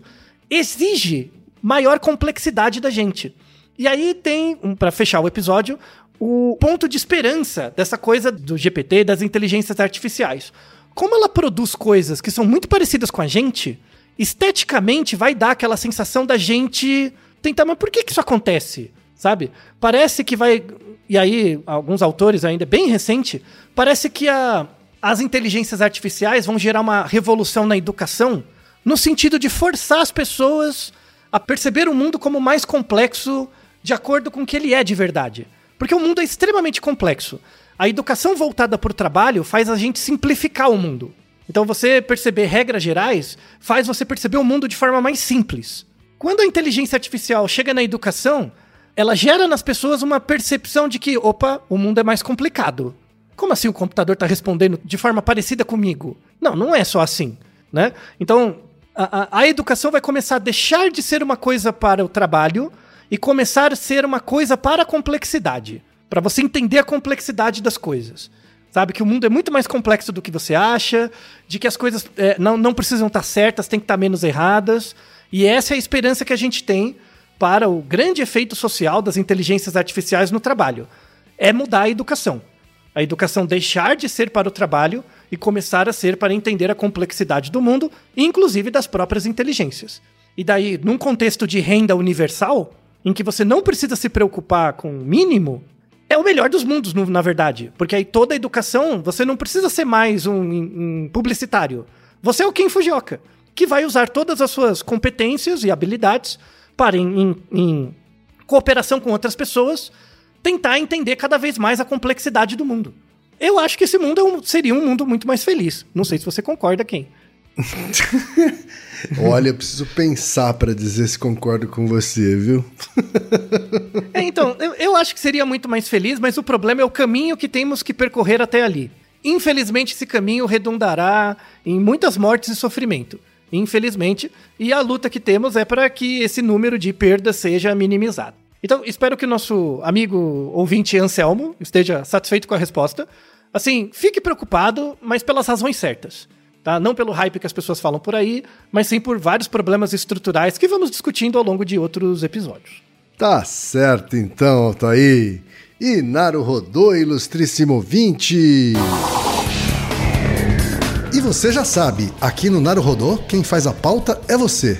exige maior complexidade da gente. E aí tem, um, para fechar o episódio, o ponto de esperança dessa coisa do GPT, das inteligências artificiais. Como ela produz coisas que são muito parecidas com a gente, esteticamente vai dar aquela sensação da gente tentar, mas por que, que isso acontece? Sabe? Parece que vai. E aí, alguns autores ainda, bem recente, parece que a, as inteligências artificiais vão gerar uma revolução na educação no sentido de forçar as pessoas a perceber o mundo como mais complexo de acordo com o que ele é de verdade. Porque o mundo é extremamente complexo. A educação voltada para o trabalho faz a gente simplificar o mundo. Então você perceber regras gerais faz você perceber o mundo de forma mais simples. Quando a inteligência artificial chega na educação, ela gera nas pessoas uma percepção de que, opa, o mundo é mais complicado. Como assim o computador está respondendo de forma parecida comigo? Não, não é só assim, né? Então, a, a, a educação vai começar a deixar de ser uma coisa para o trabalho e começar a ser uma coisa para a complexidade. Para você entender a complexidade das coisas. Sabe? Que o mundo é muito mais complexo do que você acha, de que as coisas é, não, não precisam estar certas, tem que estar menos erradas. E essa é a esperança que a gente tem para o grande efeito social das inteligências artificiais no trabalho. É mudar a educação. A educação deixar de ser para o trabalho e começar a ser para entender a complexidade do mundo, inclusive das próprias inteligências. E daí, num contexto de renda universal, em que você não precisa se preocupar com o mínimo, é o melhor dos mundos, na verdade. Porque aí toda a educação, você não precisa ser mais um, um publicitário. Você é o Ken Fujioka, que vai usar todas as suas competências e habilidades para, em, em, em cooperação com outras pessoas, tentar entender cada vez mais a complexidade do mundo. Eu acho que esse mundo é um, seria um mundo muito mais feliz. Não sei se você concorda, quem. Olha, eu preciso pensar para dizer se concordo com você, viu? é, então, eu, eu acho que seria muito mais feliz, mas o problema é o caminho que temos que percorrer até ali. Infelizmente, esse caminho redundará em muitas mortes e sofrimento. Infelizmente, e a luta que temos é para que esse número de perdas seja minimizado. Então, espero que o nosso amigo ouvinte Anselmo esteja satisfeito com a resposta. Assim, fique preocupado, mas pelas razões certas. Tá? Não pelo hype que as pessoas falam por aí, mas sim por vários problemas estruturais que vamos discutindo ao longo de outros episódios. Tá certo então, Altair. E Naru Rodô, ilustríssimo 20. E você já sabe, aqui no Naru Rodô, quem faz a pauta é você.